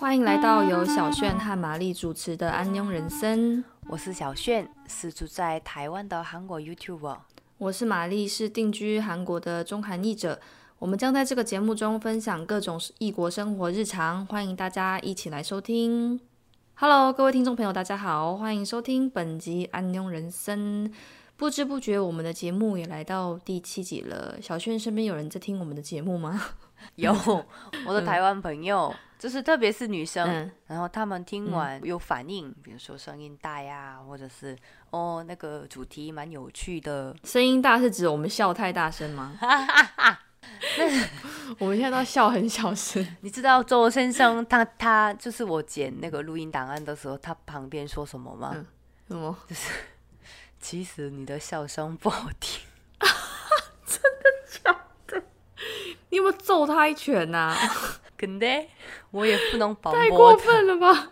欢迎来到由小炫和玛丽主持的《安妞人生》。我是小炫，是住在台湾的韩国 YouTuber。我是玛丽，是定居韩国的中韩译者。我们将在这个节目中分享各种异国生活日常，欢迎大家一起来收听。Hello，各位听众朋友，大家好，欢迎收听本集《安妞人生》。不知不觉，我们的节目也来到第七集了。小炫身边有人在听我们的节目吗？有，我的台湾朋友，就是特别是女生，然后他们听完有反应，比如说声音大呀，或者是哦那个主题蛮有趣的。声音大是指我们笑太大声吗？我们现在都笑很小声。你知道周先生他他就是我剪那个录音档案的时候，他旁边说什么吗？什么？就是。其实你的笑声不好听，真的假的？你有没有揍他一拳呐？肯定，我也不能保太过分了吧？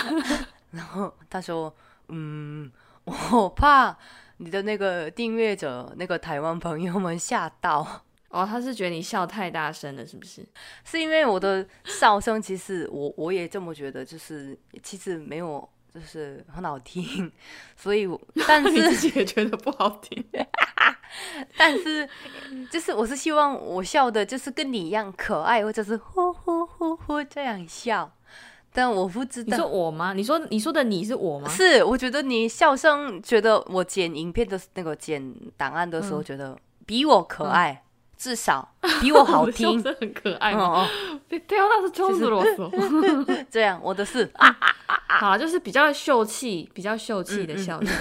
然后他说：“嗯，我怕你的那个订阅者，那个台湾朋友们吓到。”哦，他是觉得你笑太大声了，是不是？是因为我的笑声，其实我我也这么觉得，就是其实没有。就是很好听，所以但是 自己也觉得不好听。但是就是我是希望我笑的，就是跟你一样可爱，或者是呼呼呼呼这样笑。但我不知道你说我吗？你说你说的你是我吗？是，我觉得你笑声，觉得我剪影片的那个剪档案的时候，觉得比我可爱。至少比我好 听，很可爱哦。别挑那是啰嗦。这样，我的是啊啊啊啊好，就是比较秀气，比较秀气的笑声。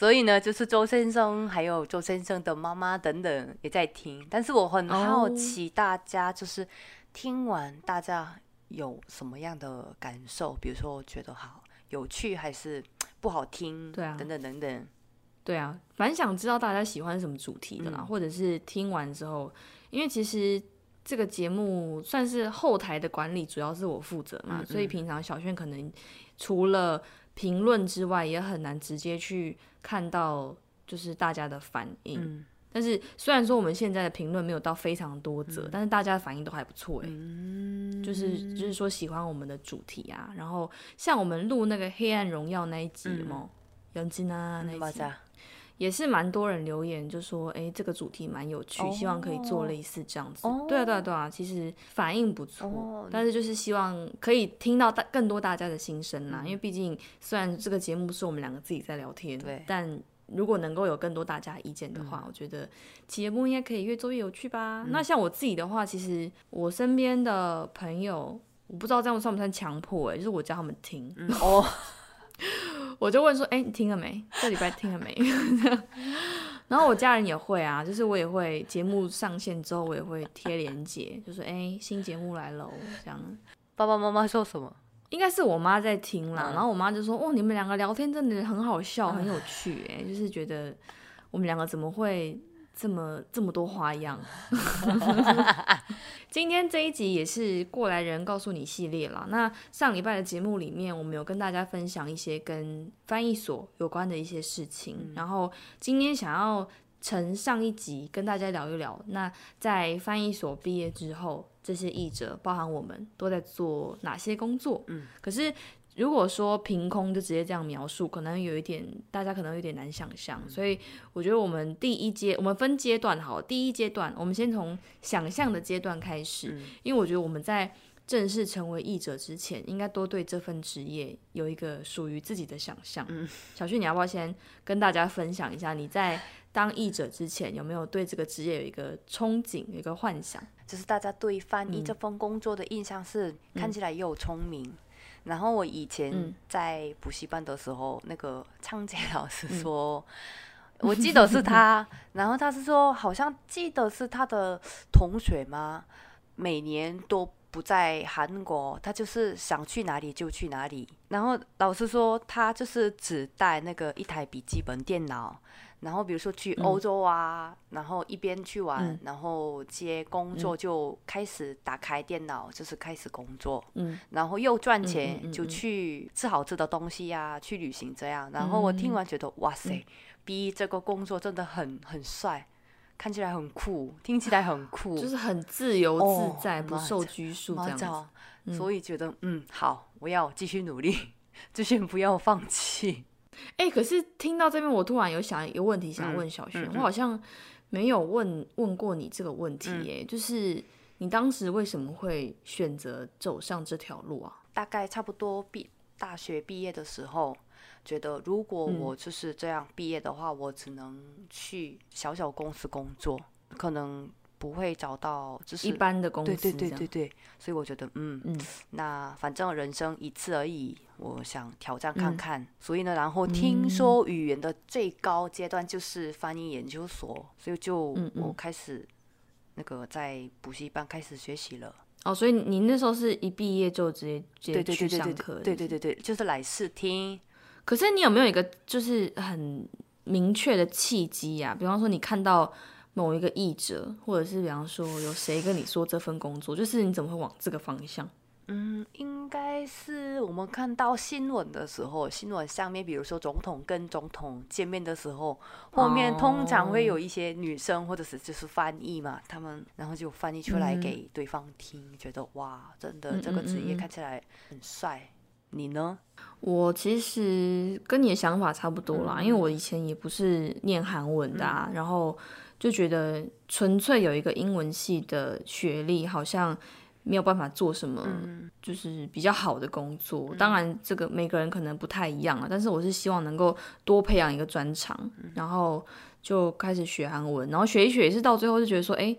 所以呢，就是周先生还有周先生的妈妈等等也在听。但是我很好奇，大家就是听完大家有什么样的感受？比如说觉得好有趣，还是不好听？对啊，等等等等。对啊，蛮想知道大家喜欢什么主题的啦，或者是听完之后，因为其实这个节目算是后台的管理，主要是我负责嘛，所以平常小轩可能除了评论之外，也很难直接去看到就是大家的反应。但是虽然说我们现在的评论没有到非常多则，但是大家的反应都还不错哎，就是就是说喜欢我们的主题啊，然后像我们录那个《黑暗荣耀》那一集嘛，杨金啊那一集。也是蛮多人留言，就说哎，这个主题蛮有趣，希望可以做类似这样子。对啊，对啊，对啊，其实反应不错，但是就是希望可以听到大更多大家的心声啦。因为毕竟虽然这个节目是我们两个自己在聊天，对，但如果能够有更多大家意见的话，我觉得节目应该可以越做越有趣吧。那像我自己的话，其实我身边的朋友，我不知道这样算不算强迫哎，就是我叫他们听哦。我就问说：“哎，你听了没？这礼拜听了没？” 然后我家人也会啊，就是我也会节目上线之后，我也会贴链接，就说：“哎，新节目来了。”这样。爸爸妈妈说什么？应该是我妈在听啦。然后我妈就说：“哦，你们两个聊天真的很好笑，很有趣。哎，就是觉得我们两个怎么会？”这么这么多花样，今天这一集也是过来人告诉你系列了。那上礼拜的节目里面，我们有跟大家分享一些跟翻译所有关的一些事情。然后今天想要乘上一集跟大家聊一聊，那在翻译所毕业之后，这些译者，包含我们，都在做哪些工作？嗯，可是。如果说凭空就直接这样描述，可能有一点大家可能有点难想象，所以我觉得我们第一阶我们分阶段好，第一阶段我们先从想象的阶段开始，因为我觉得我们在正式成为译者之前，应该多对这份职业有一个属于自己的想象。小旭，你要不要先跟大家分享一下你在当译者之前有没有对这个职业有一个憧憬、有一个幻想？就是大家对翻译这份工作的印象是看起来又聪明。然后我以前在补习班的时候，那个昌杰老师说，我记得是他，然后他是说，好像记得是他的同学吗？每年都不在韩国，他就是想去哪里就去哪里。然后老师说，他就是只带那个一台笔记本电脑。然后比如说去欧洲啊，然后一边去玩，然后接工作就开始打开电脑，就是开始工作。嗯，然后又赚钱，就去吃好吃的东西呀，去旅行这样。然后我听完觉得哇塞，，B 这个工作真的很很帅，看起来很酷，听起来很酷，就是很自由自在，不受拘束这样子。所以觉得嗯，好，我要继续努力，就先不要放弃。哎，可是听到这边，我突然有想一个问题想问小轩，我好像没有问问过你这个问题耶，就是你当时为什么会选择走上这条路啊？大概差不多毕大学毕业的时候，觉得如果我就是这样毕业的话，我只能去小小公司工作，可能。不会找到就是一般的公司，对对对对对，所以我觉得，嗯嗯，那反正人生一次而已，我想挑战看看。所以呢，然后听说语言的最高阶段就是翻译研究所，所以就我开始那个在补习班开始学习了。哦，所以你那时候是一毕业就直接直接去上课，对对对对，就是来试听。可是你有没有一个就是很明确的契机呀？比方说你看到。某一个译者，或者是比方说有谁跟你说这份工作，就是你怎么会往这个方向？嗯，应该是我们看到新闻的时候，新闻上面，比如说总统跟总统见面的时候，后面通常会有一些女生或者是就是翻译嘛，他们然后就翻译出来给对方听，觉得哇，真的这个职业看起来很帅。你呢？我其实跟你的想法差不多啦，因为我以前也不是念韩文的，啊，然后。就觉得纯粹有一个英文系的学历，好像没有办法做什么，就是比较好的工作。当然，这个每个人可能不太一样啊。但是我是希望能够多培养一个专长，然后就开始学韩文，然后学一学，也是到最后就觉得说，哎，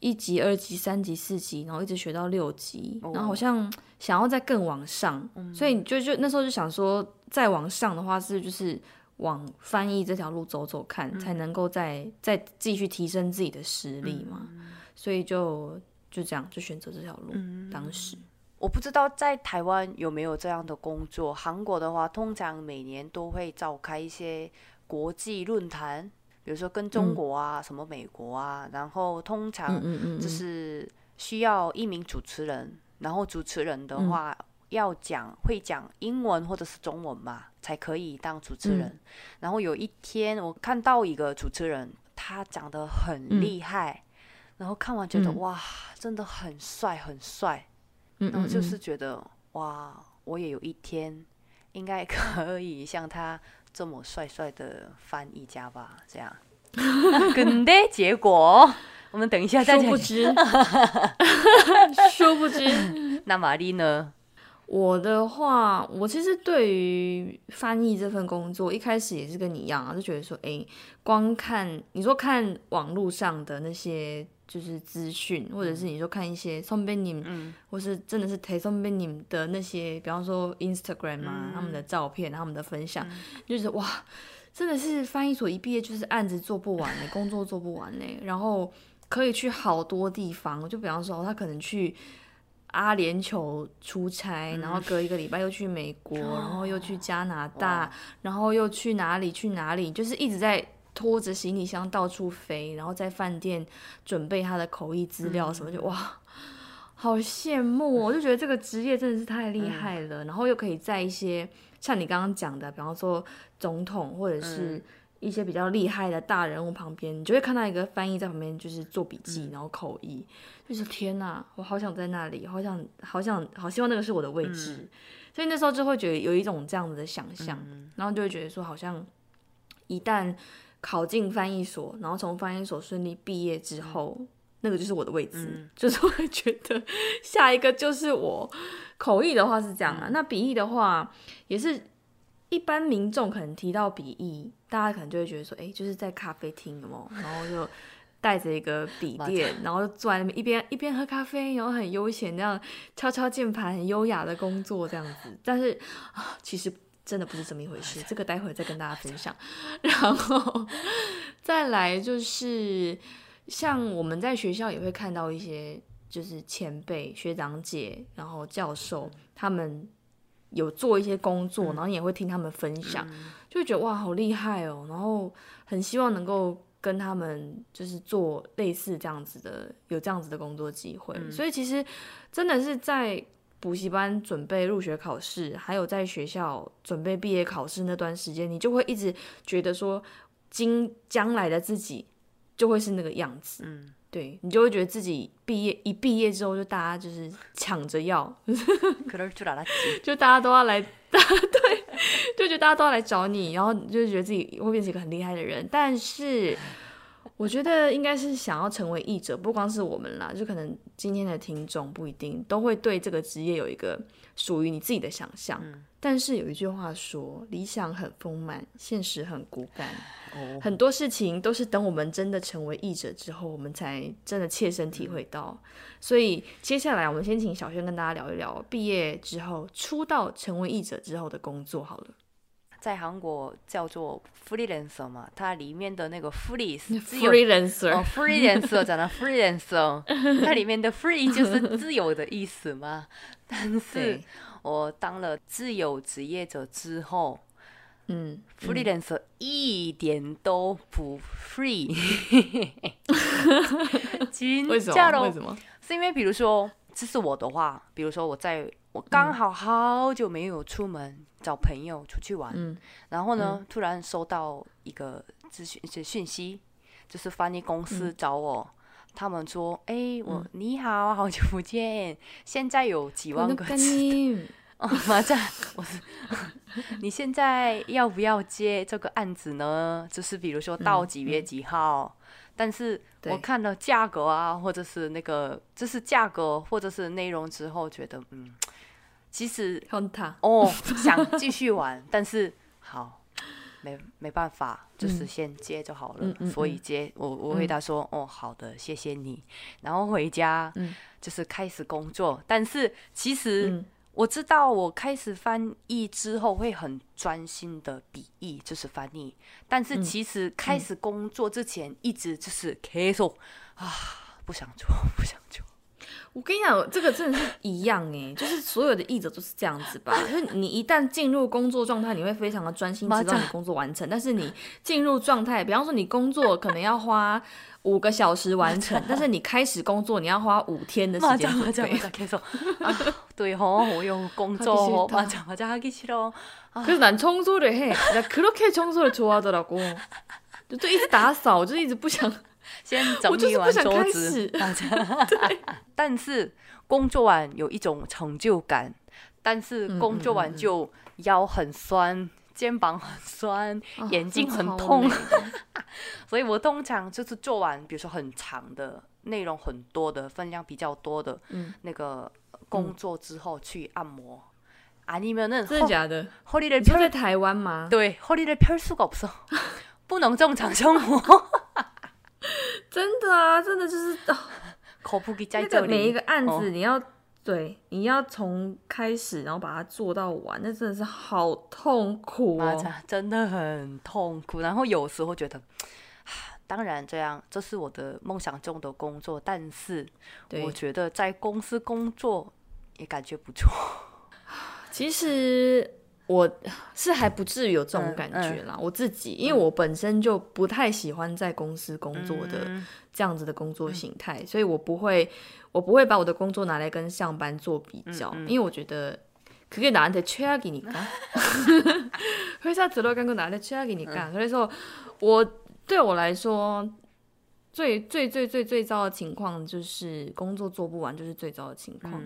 一级、二级、三级、四级，然后一直学到六级，然后好像想要再更往上，所以就就那时候就想说，再往上的话是就是。往翻译这条路走走看，才能够再再继续提升自己的实力嘛。所以就就这样就选择这条路。当时我不知道在台湾有没有这样的工作。韩国的话，通常每年都会召开一些国际论坛，比如说跟中国啊、什么美国啊，然后通常就是需要一名主持人，然后主持人的话。要讲会讲英文或者是中文嘛，才可以当主持人。然后有一天我看到一个主持人，他讲的很厉害，然后看完觉得哇，真的很帅很帅。然后就是觉得哇，我也有一天应该可以像他这么帅帅的翻译家吧？这样。跟的结果，我们等一下再讲。殊不知，殊不知，那玛丽呢？我的话，我其实对于翻译这份工作，一开始也是跟你一样啊，就觉得说，哎，光看你说看网络上的那些就是资讯，或者是你说看一些送贝尼姆，或是真的是推送贝尼姆的那些，比方说 Instagram 啊，他们的照片，他们的分享，就是哇，真的是翻译所一毕业就是案子做不完呢，工作做不完呢，然后可以去好多地方，就比方说他可能去。阿联酋出差，然后隔一个礼拜又去美国，然后又去加拿大，然后又去哪里去哪里，就是一直在拖着行李箱到处飞，然后在饭店准备他的口译资料什么，就哇，好羡慕！我就觉得这个职业真的是太厉害了，然后又可以在一些像你刚刚讲的，比方说总统或者是。一些比较厉害的大人物旁边，你就会看到一个翻译在旁边，就是做笔记，然后口译，就是天哪，我好想在那里，好想，好想，好希望那个是我的位置，所以那时候就会觉得有一种这样子的想象，然后就会觉得说，好像一旦考进翻译所，然后从翻译所顺利毕业之后，那个就是我的位置，就是会觉得下一个就是我。口译的话是这样啊，那笔译的话也是。一般民众可能提到笔译，大家可能就会觉得说，哎，就是在咖啡厅有然后就带着一个笔 电，然后坐在那边一边一边喝咖啡，然后很悠闲那样敲敲键盘，很优雅的工作这样子。但是啊，其实真的不是这么一回事，这个待会再跟大家分享。然后再来就是像我们在学校也会看到一些，就是前辈、学长姐，然后教授他们。有做一些工作，然后也会听他们分享，就会觉得哇，好厉害哦！然后很希望能够跟他们就是做类似这样子的，有这样子的工作机会。所以其实真的是在补习班准备入学考试，还有在学校准备毕业考试那段时间，你就会一直觉得说，今将来的自己就会是那个样子。嗯，对你就会觉得自己毕业一毕业之后，就大家就是抢着要，就大家都要来，对，就觉得大家都要来找你，然后就觉得自己会变成一个很厉害的人。但是我觉得应该是想要成为译者，不光是我们啦，就可能今天的听众不一定都会对这个职业有一个属于你自己的想象。但是有一句话说，理想很丰满，现实很骨感。很多事情都是等我们真的成为译者之后，我们才真的切身体会到。所以接下来我们先请小轩跟大家聊一聊毕业之后出道成为译者之后的工作好了。在韩国叫做 freelancer 嘛，它里面的那个 free freelancer 哦 freelancer 讲的 freelancer，它里面的 free 就是自由的意思嘛。但是我当了自由职业者之后。嗯，freelancer 一点都不 free。为什么？为什么？是因为比如说，这是我的话，比如说我在我刚好好久没有出门找朋友出去玩，然后呢，突然收到一个资讯一些讯息，就是翻译公司找我，他们说：“哎，我你好，好久不见，现在有几万个字。” 哦，马上，我是。你现在要不要接这个案子呢？就是比如说到几月几号，但是我看了价格啊，或者是那个，就是价格或者是内容之后，觉得嗯，其实哦，想继续玩，但是好，没没办法，就是先接就好了。所以接我我回答说哦，好的，谢谢你。然后回家，就是开始工作，但是其实。我知道，我开始翻译之后会很专心的笔译，就是翻译。但是其实开始工作之前，一直就是 K 说啊，不想做，不想做。我跟你讲，这个真的是一样哎，就是所有的译者都是这样子吧。就是你一旦进入工作状态，你会非常的专心，直到你工作完成。但是你进入状态，比方说你工作可能要花。五个小时完成，但是你开始工作，你要花五天的时间准备。对吼，我有工作，맞아맞아하기싫어可是난청소를해나그렇게청소를좋아하더라고就一直打扫，就一直不想先整理完桌子。对，但是工作完有一种成就感，但是工作完就腰很酸。 肩膀很酸，眼睛很痛，所以我通常就是做完，比如说很长的内容很多的分量比较多的那个工作之后去按摩。啊，你们那真的假的？你就在台湾吗？对，허리를펼수가없어不能正常生活。真的啊，真的就是口腹在这里。每一个案子你要。 对，你要从开始，然后把它做到完，那真的是好痛苦哦，真的很痛苦。然后有时候觉得，当然这样，这是我的梦想中的工作，但是我觉得在公司工作也感觉不错。其实。我是还不至于有这种感觉啦，我自己，因为我本身就不太喜欢在公司工作的这样子的工作形态，所以我不会，我不会把我的工作拿来跟上班做比较，因为我觉得그게나한테최악이니 까， 회사들어간건나한테최악이니 까， 所以说，我对我来说， 最最最最最糟的情况就是工作做不完，就是最糟的情况。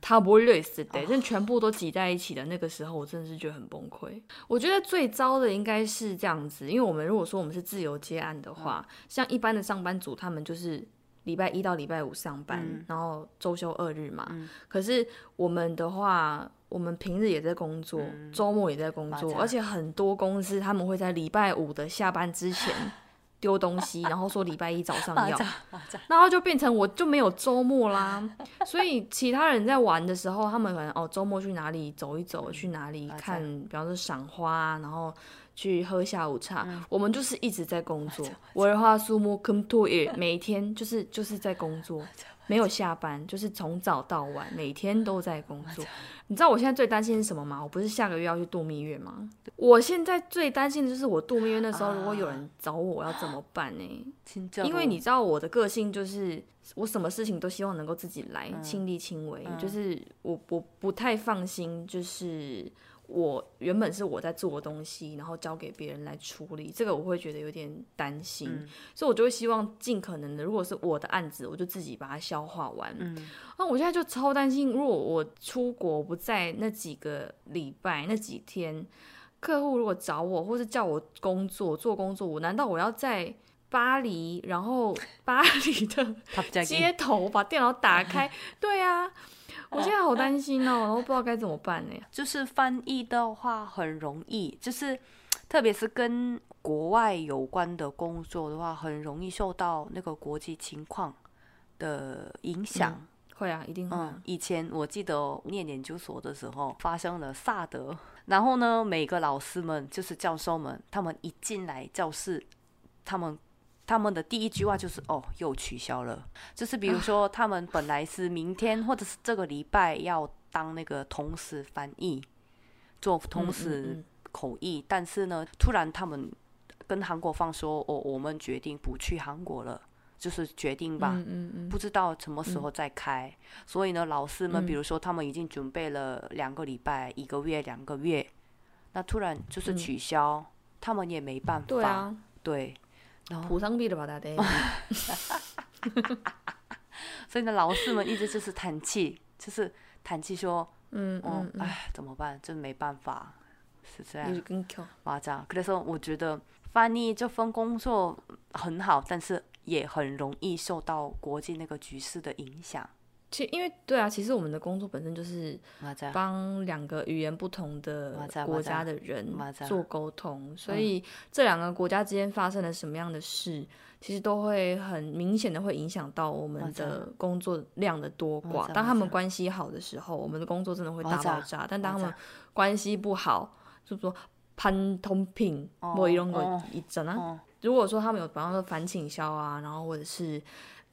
他不会累死的，但全部都挤在一起的那个时候，我真的是觉得很崩溃。我觉得最糟的应该是这样子，因为我们如果说我们是自由接案的话，像一般的上班族，他们就是礼拜一到礼拜五上班，然后周休二日嘛。可是我们的话，我们平日也在工作，周末也在工作，而且很多公司他们会在礼拜五的下班之前。丢东西，然后说礼拜一早上要，然后就变成我就没有周末啦。所以其他人在玩的时候，他们可能哦周末去哪里走一走，去哪里看，比方说赏花，然后去喝下午茶。我们就是一直在工作。我的话，苏木 come to it，每天就是就是在工作。没有下班，就是从早到晚，每天都在工作。你知道我现在最担心是什么吗？我不是下个月要去度蜜月吗？我现在最担心的就是我度蜜月的时候，如果有人找我，我要怎么办呢？因为你知道我的个性就是，我什么事情都希望能够自己来，亲力亲为。就是我我不太放心，就是我原本是我在做的东西，然后交给别人来处理，这个我会觉得有点担心，所以我就会希望尽可能的，如果是我的案子，我就自己把它消化完。嗯，啊，我现在就超担心，如果我出国不在那几个礼拜、那几天，客户如果找我，或是叫我工作做工作，我难道我要在巴黎，然后巴黎的 街头把电脑打开？对啊。我现在好担心哦，然后不知道该怎么办呢。就是翻译的话很容易，就是特别是跟国外有关的工作的话，很容易受到那个国际情况的影响。会啊，一定会。以前我记得念研究所的时候，发生了萨德，然后呢，每个老师们就是教授们，他们一进来教室，他们。他们的第一句话就是“哦，又取消了”，就是比如说他们本来是明天或者是这个礼拜要当那个同时翻译，做同时口译，但是呢，突然他们跟韩国方说：“哦，我们决定不去韩国了，就是决定吧，不知道什么时候再开。”所以呢，老师们比如说他们已经准备了两个礼拜、一个月、两个月，那突然就是取消，他们也没办法。对啊，对。普桑币的吧，大爹。所以呢，老师们一直就是叹气，就是叹气说：“嗯哦，哎，怎么办？真没办法，是这样。”哇，这样。可是说，我觉得翻译这份工作很好，但是也很容易受到国际那个局势的影响。其因为对啊，其实我们的工作本身就是帮两个语言不同的国家的人做沟通，所以这两个国家之间发生了什么样的事，其实都会很明显的会影响到我们的工作量的多寡。当他们关系好的时候，我们的工作真的会大爆炸；但当他们关系不好，就说潘通品某一种个一整啊。如果说他们有比方说反倾销啊，然后或者是。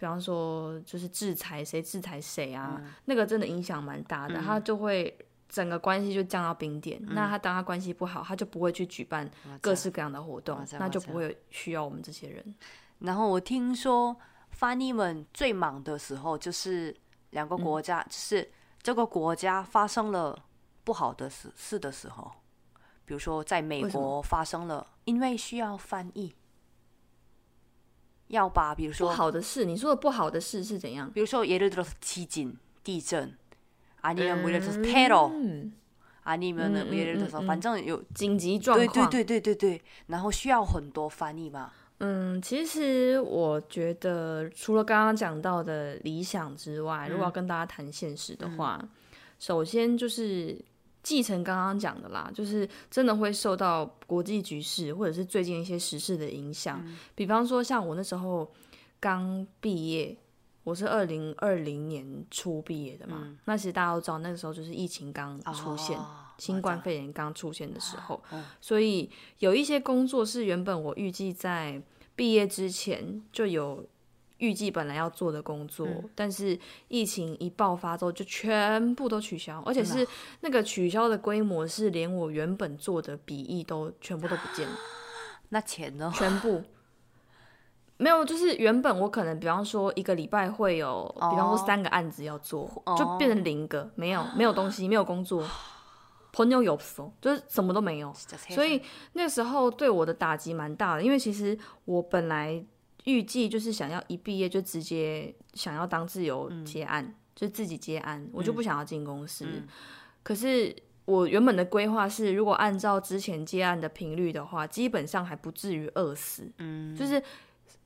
比方说，就是制裁谁制裁谁啊，那个真的影响蛮大的，他就会整个关系就降到冰点。那他当他关系不好，他就不会去举办各式各样的活动，那就不会需要我们这些人。然后我听说翻译们最忙的时候，就是两个国家，就是这个国家发生了不好的事事的时候，比如说在美国发生了，因为需要翻译。要把，比如说不好的事，你说的不好的事是怎样？比如说，예를들어서地震、地震，아니면예를들어서테러아니면은예를들어서反正有紧急状况，对对对对对对，然后需要很多翻译嘛。嗯，其实我觉得除了刚刚讲到的理想之外，如果要跟大家谈现实的话，首先就是。 继承刚刚讲的啦，就是真的会受到国际局势或者是最近一些时事的影响。比方说，像我那时候刚毕业，我是二零二零年初毕业的嘛。那其实大家都知道，那个时候就是疫情刚出现，新冠肺炎刚出现的时候，所以有一些工作是原本我预计在毕业之前就有。预计本来要做的工作，但是疫情一爆发之后，就全部都取消，而且是那个取消的规模是连我原本做的笔译都全部都不见了。那钱呢？全部没有，就是原本我可能比方说一个礼拜会有，比方说三个案子要做，就变成零个，没有，没有东西，没有工作，朋友有收，就是什么都没有。所以那时候对我的打击蛮大的，因为其实我本来。预计就是想要一毕业就直接想要当自由接案，就自己接案，我就不想要进公司。可是我原本的规划是，如果按照之前接案的频率的话，基本上还不至于饿死，嗯，就是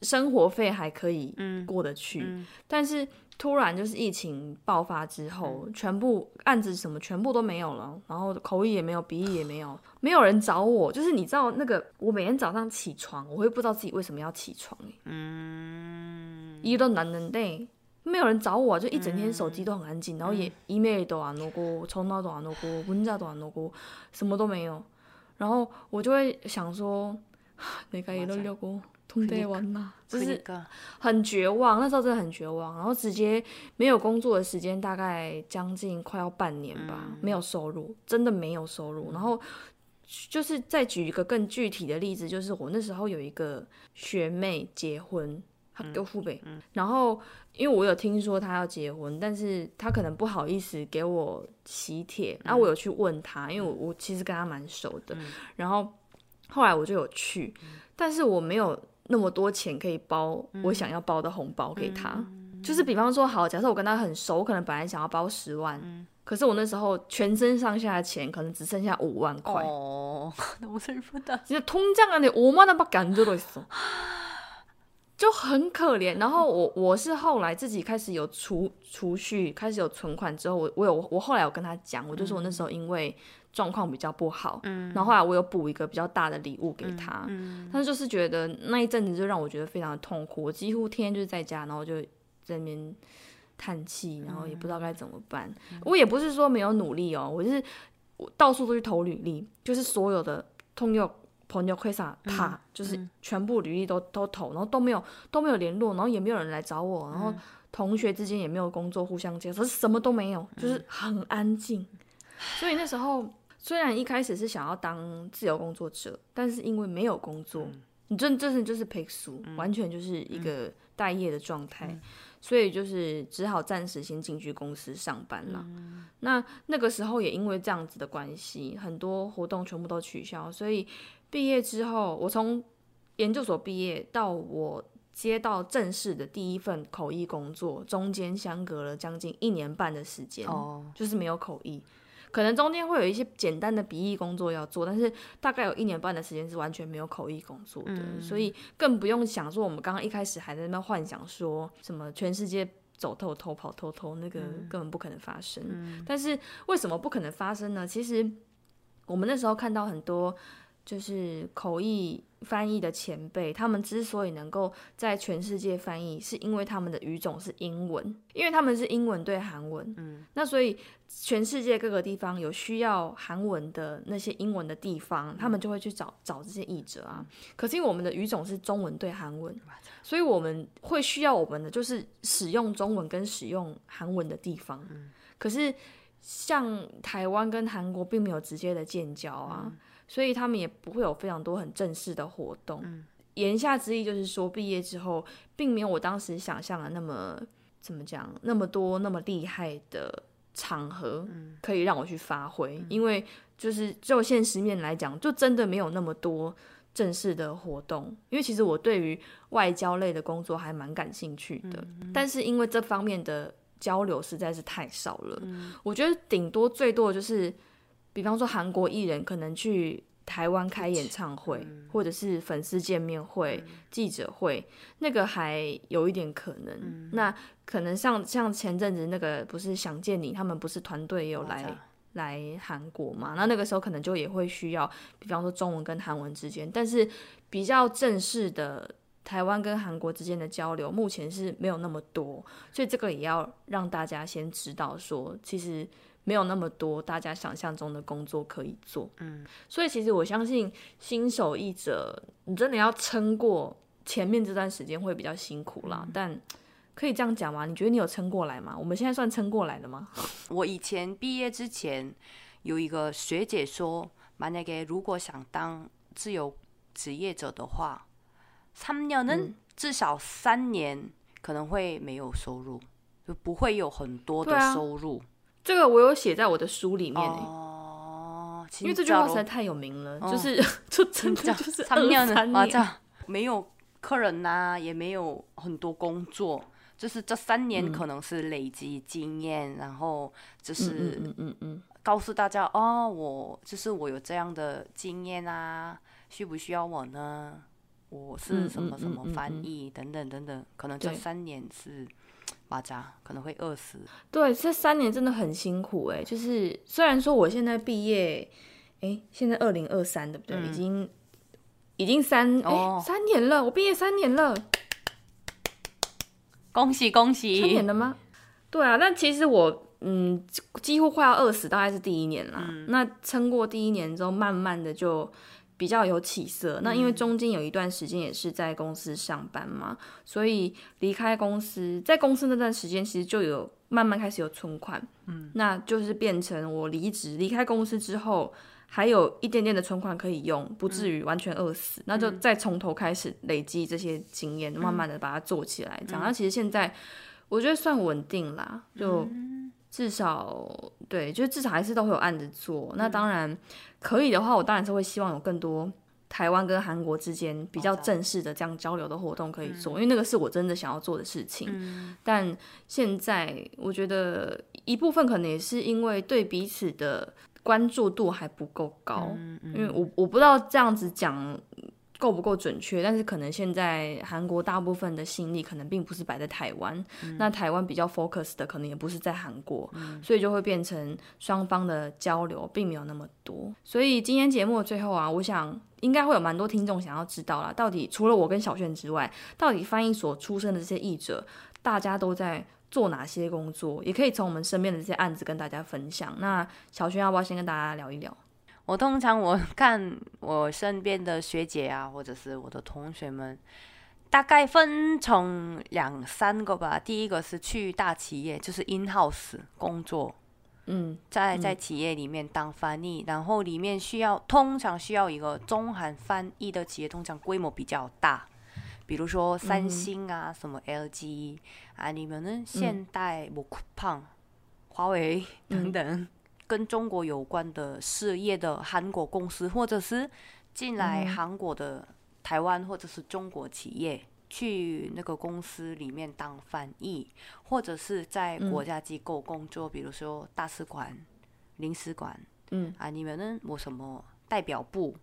生活费还可以过得去。但是突然就是疫情爆发之后，全部案子什么全部都没有了，然后口译也没有，笔译也没有，没有人找我。就是你知道那个，我每天早上起床，我会不知道自己为什么要起床。嗯，一到男人对，没有人找我，就一整天手机都很安静，然后也 email 都安诺过，从哪都安诺过，文章都安诺过，什么都没有。然后我就会想说，내가이러려고 通爹完啦就是很绝望那时候真的很绝望然后直接没有工作的时间大概将近快要半年吧没有收入真的没有收入。然后就是再举一个更具体的例子就是我那时候有一个学妹结婚给我父辈然后因为我有听说她要结婚但是她可能不好意思给我喜帖然后我有去问她因为我我其实跟她蛮熟的然后后来我就有去但是我没有那么多钱可以包我想要包的红包给他，就是比方说好，假设我跟他很熟，我可能本来想要包十万，可是我那时候全身上下的钱可能只剩下五万块，哦，너무슬프다。 其实통장안에오만원밖에안들어있어。就很可怜，然后我我是后来自己开始有储储蓄，开始有存款之后，我我有我后来有跟他讲，我就说我那时候因为 状况比较不好，嗯，然后后来我有补一个比较大的礼物给他，嗯，他就是觉得那一阵子就让我觉得非常的痛苦，我几乎天天就是在家，然后就在那边叹气，然后也不知道该怎么办。我也不是说没有努力哦，我就是我到处都去投履历，就是所有的通用。朋友会上他就是全部履历都都投，然后都没有都没有联络，然后也没有人来找我，然后同学之间也没有工作互相介绍，什么都没有，就是很安静。所以那时候虽然一开始是想要当自由工作者，但是因为没有工作，你真真是就是赔书，完全就是一个待业的状态，所以就是只好暂时先进去公司上班了。那那个时候也因为这样子的关系，很多活动全部都取消，所以。毕业之后，我从研究所毕业到我接到正式的第一份口译工作，中间相隔了将近一年半的时间，哦，就是没有口译，可能中间会有一些简单的笔译工作要做，但是大概有一年半的时间是完全没有口译工作的，所以更不用想说我们刚刚一开始还在那边幻想说什么全世界走透偷跑偷偷，那个根本不可能发生。但是为什么不可能发生呢？其实我们那时候看到很多。就是口译翻译的前辈，他们之所以能够在全世界翻译，是因为他们的语种是英文，因为他们是英文对韩文，嗯，那所以全世界各个地方有需要韩文的那些英文的地方，他们就会去找找这些译者啊。可是因为我们的语种是中文对韩文，所以我们会需要我们的就是使用中文跟使用韩文的地方。可是像台湾跟韩国并没有直接的建交啊。所以他们也不会有非常多很正式的活动。言下之意就是说，毕业之后并没有我当时想象的那么怎么讲，那么多那么厉害的场合可以让我去发挥。因为就是就现实面来讲，就真的没有那么多正式的活动。因为其实我对于外交类的工作还蛮感兴趣的，但是因为这方面的交流实在是太少了。我觉得顶多最多的就是。比方说，韩国艺人可能去台湾开演唱会，或者是粉丝见面会、记者会，那个还有一点可能。那可能像像前阵子那个不是想见你，他们不是团队有来来韩国嘛？那那个时候可能就也会需要，比方说中文跟韩文之间，但是比较正式的台湾跟韩国之间的交流，目前是没有那么多，所以这个也要让大家先知道说，其实。没有那么多大家想象中的工作可以做，嗯，所以其实我相信新手译者，你真的要撑过前面这段时间会比较辛苦啦。但可以这样讲吗？你觉得你有撑过来吗？我们现在算撑过来了吗？我以前毕业之前有一个学姐说，만약에如果想当自由职业者的话，三年能至少三年可能会没有收入，就不会有很多的收入。 这个我有写在我的书里面哦，因为这句话实在太有名了，就是就真的就是三年。三年没有客人呐，也没有很多工作，就是这三年可能是累积经验，然后就是嗯嗯嗯，告诉大家哦，我就是我有这样的经验啊，需不需要我呢？我是什么什么翻译等等等等，可能这三年是。巴扎可能会饿死。对，这三年真的很辛苦哎。就是虽然说我现在毕业，哎，现在二零二三对不对？已经已经三哎三年了，我毕业三年了，恭喜恭喜！三年了吗？对啊，但其实我嗯几乎快要饿死，大概是第一年啦。那撑过第一年之后，慢慢的就。比较有起色，那因为中间有一段时间也是在公司上班嘛，所以离开公司，在公司那段时间其实就有慢慢开始有存款，嗯，那就是变成我离职离开公司之后，还有一点点的存款可以用，不至于完全饿死，那就再从头开始累积这些经验，慢慢的把它做起来。这样，那其实现在我觉得算稳定啦，就至少对，就至少还是都会有案子做。那当然可以的话，我当然是会希望有更多。台湾跟韩国之间比较正式的这样交流的活动可以做，因为那个是我真的想要做的事情。但现在我觉得一部分可能也是因为对彼此的关注度还不够高，因为我我不知道这样子讲。够不够准确？但是可能现在韩国大部分的心力可能并不是摆在台湾，那台湾比较 focus 的可能也不是在韩国，所以就会变成双方的交流并没有那么多。所以今天节目的最后啊，我想应该会有蛮多听众想要知道啦，到底除了我跟小炫之外，到底翻译所出身的这些译者，大家都在做哪些工作？也可以从我们身边的这些案子跟大家分享。那小轩要不要先跟大家聊一聊？我通常我 看我身边的学姐啊，或者是我的同学们，大概分成两三个吧。第一个是去大企业，就是 in house 工作，嗯，在在企业里面当翻译，然后里面需要通常需要一个中韩翻译的企业，通常规模比较大，比如说三星啊，什么 LG 啊，你们呢？现代、某酷胖、华为等等。跟中国有关的事业的韩国公司，或者是进来韩国的台湾或者是中国企业，去那个公司里面当翻译，或者是在国家机构工作，比如说大使馆、领事馆，嗯啊，你们呢？我什么代表部、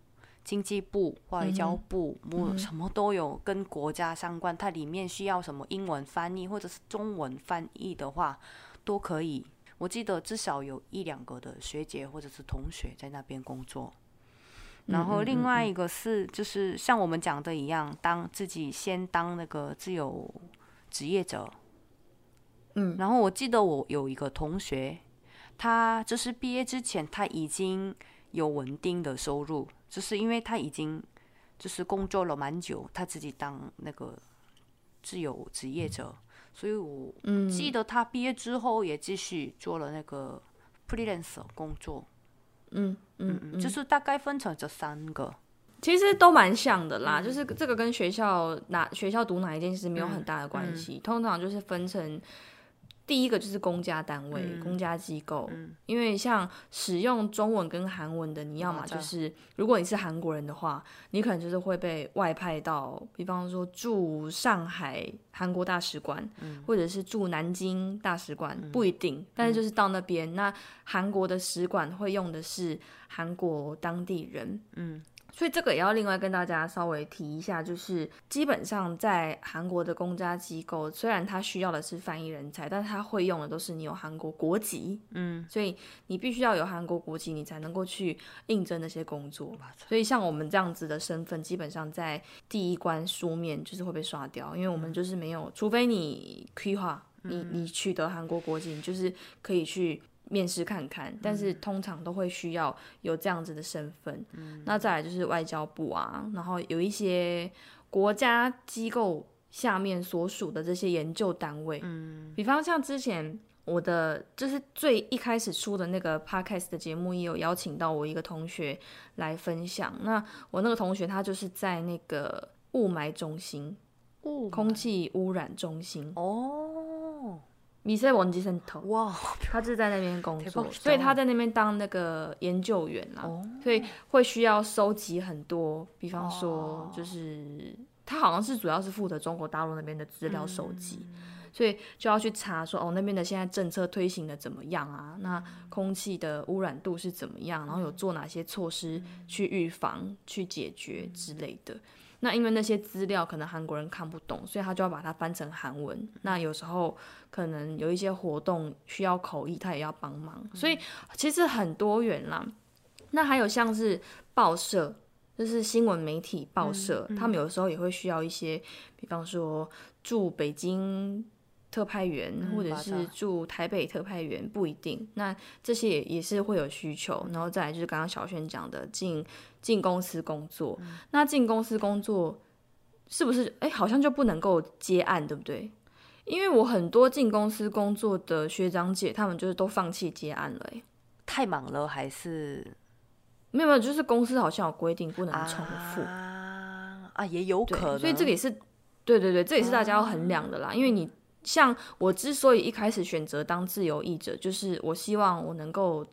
经济部、外交部，我什么都有跟国家相关，它里面需要什么英文翻译或者是中文翻译的话，都可以。我记得至少有一两个的学姐或者是同学在那边工作，然后另外一个是就是像我们讲的一样，当自己先当那个自由职业者，嗯，然后我记得我有一个同学，他就是毕业之前他已经有稳定的收入，就是因为他已经就是工作了蛮久，他自己当那个自由职业者。所以我记得他毕业之后也继续做了那个 freelance 工作，嗯嗯嗯，就是大概分成这三个，其实都蛮像的啦，就是这个跟学校哪学校读哪一件事没有很大的关系，通常就是分成。第一个就是公家单位、公家机构，因为像使用中文跟韩文的，你要么就是如果你是韩国人的话，你可能就是会被外派到，比方说驻上海韩国大使馆，或者是驻南京大使馆，不一定，但是就是到那边，那韩国的使馆会用的是韩国当地人，嗯。所以这个也要另外跟大家稍微提一下，就是基本上在韩国的公家机构，虽然他需要的是翻译人才，但是他会用的都是你有韩国国籍，嗯，所以你必须要有韩国国籍，你才能够去应征那些工作。所以像我们这样子的身份，基本上在第一关书面就是会被刷掉，因为我们就是没有，除非你规划，你你取得韩国国籍，你就是可以去。面试看看，但是通常都会需要有这样子的身份。那再来就是外交部啊，然后有一些国家机构下面所属的这些研究单位，嗯，比方像之前我的就是最一开始出的那个 podcast 的节目，也有邀请到我一个同学来分享。那我那个同学他就是在那个雾霾中心，雾空气污染中心哦。米塞文基森头哇，他是在那边工作，所以他在那边当那个研究员啦，所以会需要收集很多，比方说就是他好像是主要是负责中国大陆那边的资料收集，所以就要去查说哦那边的现在政策推行的怎么样啊？那空气的污染度是怎么样？然后有做哪些措施去预防、去解决之类的。那因为那些资料可能韩国人看不懂，所以他就要把它翻成韩文。那有时候可能有一些活动需要口译，他也要帮忙。所以其实很多元啦。那还有像是报社，就是新闻媒体报社，他们有时候也会需要一些，比方说驻北京。特派员或者是驻台北特派员不一定，那这些也也是会有需求。然后再来就是刚刚小轩讲的进进公司工作，那进公司工作是不是哎好像就不能够接案，对不对？因为我很多进公司工作的学长姐，他们就是都放弃接案了，哎，太忙了还是没有没有，就是公司好像有规定不能重复啊啊，也有可能，所以这个也是对对对，这也是大家要衡量的啦。因为你像我之所以一开始选择当自由译者，就是我希望我能够。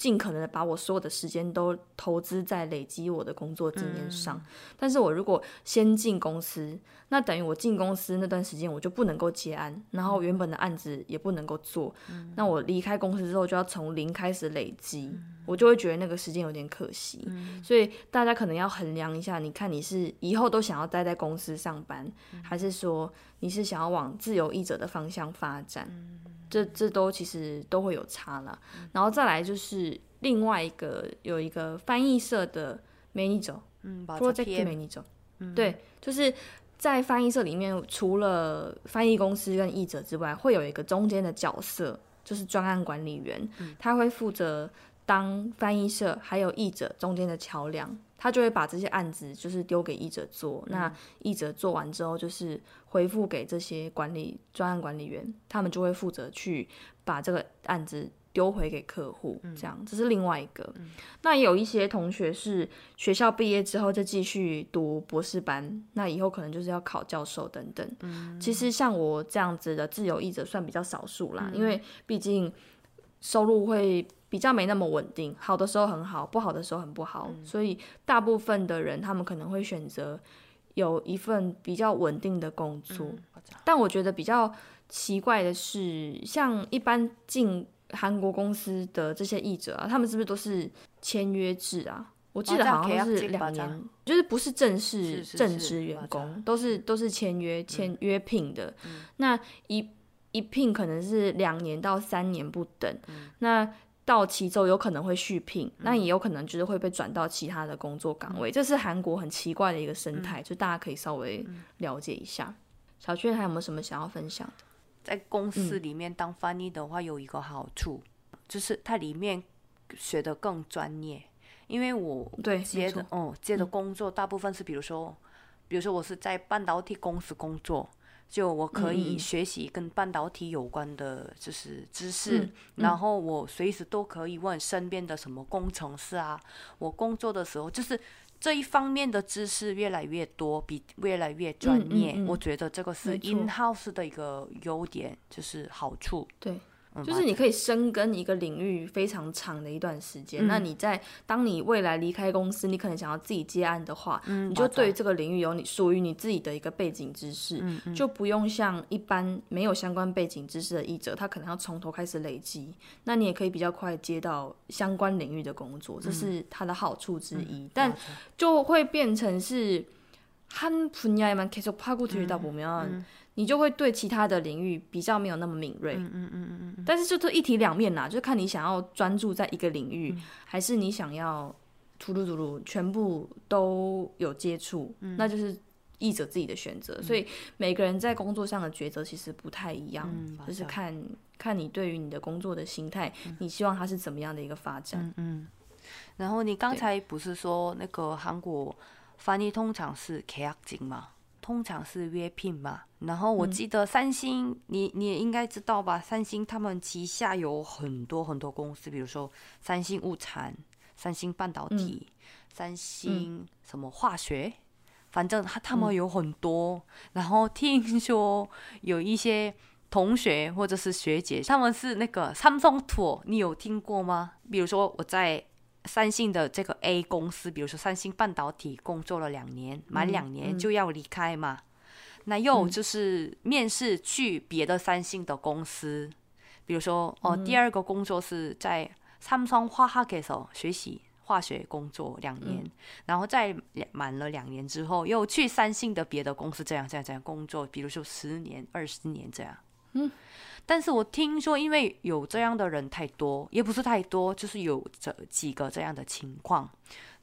尽可能的把我所有的时间都投资在累积我的工作经验上，但是我如果先进公司，那等于我进公司那段时间我就不能够接案，然后原本的案子也不能够做，那我离开公司之后就要从零开始累积，我就会觉得那个时间有点可惜，所以大家可能要衡量一下，你看你是以后都想要待在公司上班，还是说你是想要往自由译者的方向发展？这这都其实都会有差了，然后再来就是另外一个有一个翻译社的美女者，嗯，project 美女者，对，就是在翻译社里面，除了翻译公司跟译者之外，会有一个中间的角色，就是专案管理员，他会负责当翻译社还有译者中间的桥梁。他就会把这些案子就是丢给译者做，那译者做完之后就是回复给这些管理专案管理员，他们就会负责去把这个案子丢回给客户，这样这是另外一个。那也有一些同学是学校毕业之后就继续读博士班，那以后可能就是要考教授等等。其实像我这样子的自由译者算比较少数啦，因为毕竟收入会。比较没那么稳定，好的时候很好，不好的时候很不好，所以大部分的人他们可能会选择有一份比较稳定的工作。但我觉得比较奇怪的是，像一般进韩国公司的这些译者啊，他们是不是都是签约制啊？我记得好像是两年，就是不是正式正职员工，都是都是签约签约聘的。那一一聘可能是两年到三年不等。那到期之后有可能会续聘，那也有可能就是会被转到其他的工作岗位，这是韩国很奇怪的一个生态，就大家可以稍微了解一下。小圈还有没有什么想要分享的？在公司里面当翻译的话，有一个好处就是它里面学的更专业，因为我对接的哦接的工作大部分是比如说，比如说我是在半导体公司工作。就我可以学习跟半导体有关的，就是知识，然后我随时都可以问身边的什么工程师啊。我工作的时候，就是这一方面的知识越来越多，比越来越专业。我觉得这个是 in house 的一个优点，就是好处。对。就是你可以深耕一个领域非常长的一段时间。那你在当你未来离开公司，你可能想要自己接案的话，你就对这个领域有你属于你自己的一个背景知识，就不用像一般没有相关背景知识的译者，他可能要从头开始累积。那你也可以比较快接到相关领域的工作，这是它的好处之一。但就会变成是한분야에만계속파고들다보면 你就会对其他的领域比较没有那么敏锐，嗯嗯嗯嗯但是就这一体两面啦，就看你想要专注在一个领域，还是你想要全部都有接触，那就是译者自己的选择。所以每个人在工作上的抉择其实不太一样，就是看看你对于你的工作的心态，你希望它是怎么样的一个发展。嗯，然后你刚才不是说那个韩国翻译通常是계약金吗？通常是约聘嘛，然后我记得三星，你你也应该知道吧？三星他们旗下有很多很多公司，比如说三星物产、三星半导体、三星什么化学，反正他他们有很多。然后听说有一些同学或者是学姐，他们是那个三星托，你有听过吗？比如说我在。三星的这个 A 公司，比如说三星半导体，工作了两年，满两年就要离开嘛。那又就是面试去别的三星的公司，比如说哦，第二个工作是在三星化学所学习化学工作两年，然后在满了两年之后，又去三星的别的公司这样这样这样工作，比如说十年、二十年这样。嗯。但是我听说，因为有这样的人太多，也不是太多，就是有这几个这样的情况，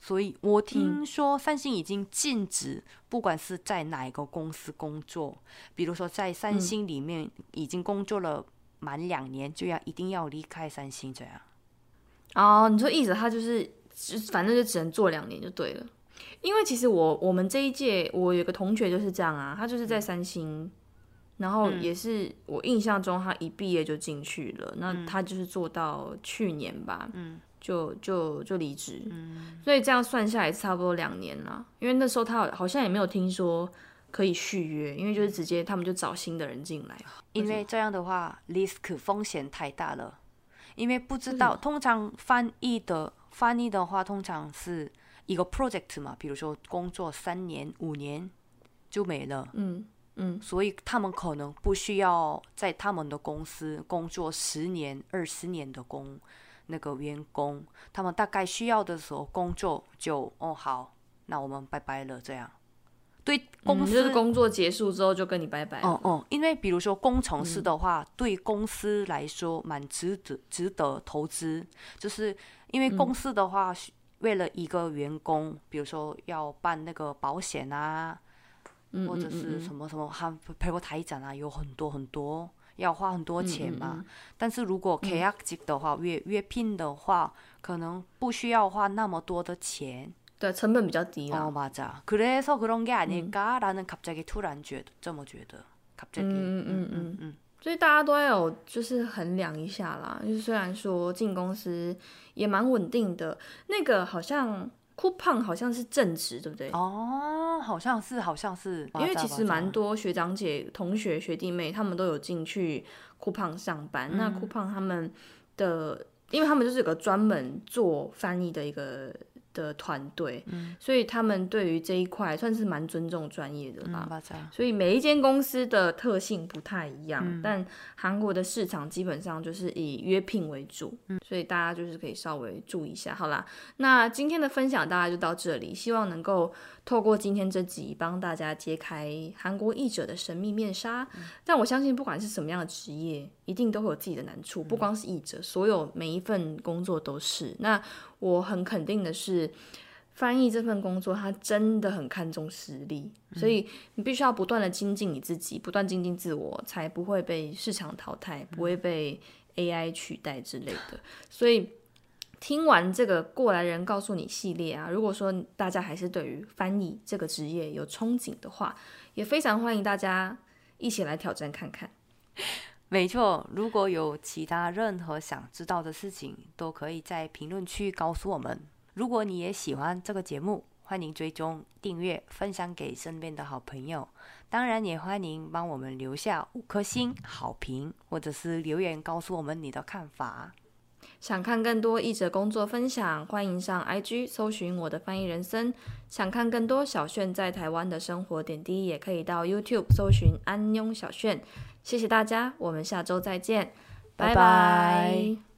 所以我听说三星已经禁止，不管是在哪一个公司工作，比如说在三星里面已经工作了满两年，就要一定要离开三星这样。哦，你说意思他就是，反正就只能做两年就对了。因为其实我我们这一届，我有个同学就是这样啊，他就是在三星。然后也是我印象中，他一毕业就进去了。那他就是做到去年吧。嗯。就就就离职。嗯，所以这样算下来差不多两年了。因为那时候他好像也没有听说可以续约，因为就是直接他们就找新的人进来。因为这样的话，risk 风险太大了。因为不知道，通常翻译的翻译的话，通常是一个 project 嘛，比如说工作三年、五年就没了。嗯嗯，所以他们可能不需要在他们的公司工作十年、二十年的工那个员工，他们大概需要的时候工作就哦好，那我们拜拜了这样。对公司就是工作结束之后就跟你拜拜。哦哦，因为比如说工程师的话，对公司来说蛮值得值得投资，就是因为公司的话，为了一个员工，比如说要办那个保险啊，或者是什么什么，还陪过台展啊，有很多很多要花很多钱嘛。但是如果 K R G 的话，约约聘的话，可能不需要花那么多的钱。对，成本比较低哦，맞아그래서그런게아닐까라는갑자기突然觉得这么觉得，갑자기嗯嗯嗯嗯，所以大家都要有就是衡量一下啦。就是虽然说进公司也蛮稳定的，那个好像 酷胖好像是正职，对不对？哦，好像是，好像是，因为其实蛮多学长姐、同学、学弟妹他们都有进去酷胖上班。那酷胖他们的，因为他们就是有个专门做翻译的一个。的团队，所以他们对于这一块算是蛮尊重专业的啦。所以每一间公司的特性不太一样，但韩国的市场基本上就是以约聘为主，所以大家就是可以稍微注意一下。好啦，那今天的分享大家就到这里，希望能够透过今天这集帮大家揭开韩国译者的神秘面纱。但我相信，不管是什么样的职业，一定都会有自己的难处，不光是译者，所有每一份工作都是。那我很肯定的是，翻译这份工作，他真的很看重实力，所以你必须要不断的精进你自己，不断精进自我，才不会被市场淘汰，不会被 AI 取代之类的。所以听完这个过来人告诉你系列啊，如果说大家还是对于翻译这个职业有憧憬的话，也非常欢迎大家一起来挑战看看。没错，如果有其他任何想知道的事情，都可以在评论区告诉我们。如果你也喜欢这个节目，欢迎追踪、订阅、分享给身边的好朋友。当然，也欢迎帮我们留下五颗星好评，或者是留言告诉我们你的看法。想看更多译者工作分享，欢迎上 IG 搜寻我的翻译人生。想看更多小炫在台湾的生活点滴，也可以到 YouTube 搜寻安庸小炫。谢谢大家，我们下周再见，拜拜。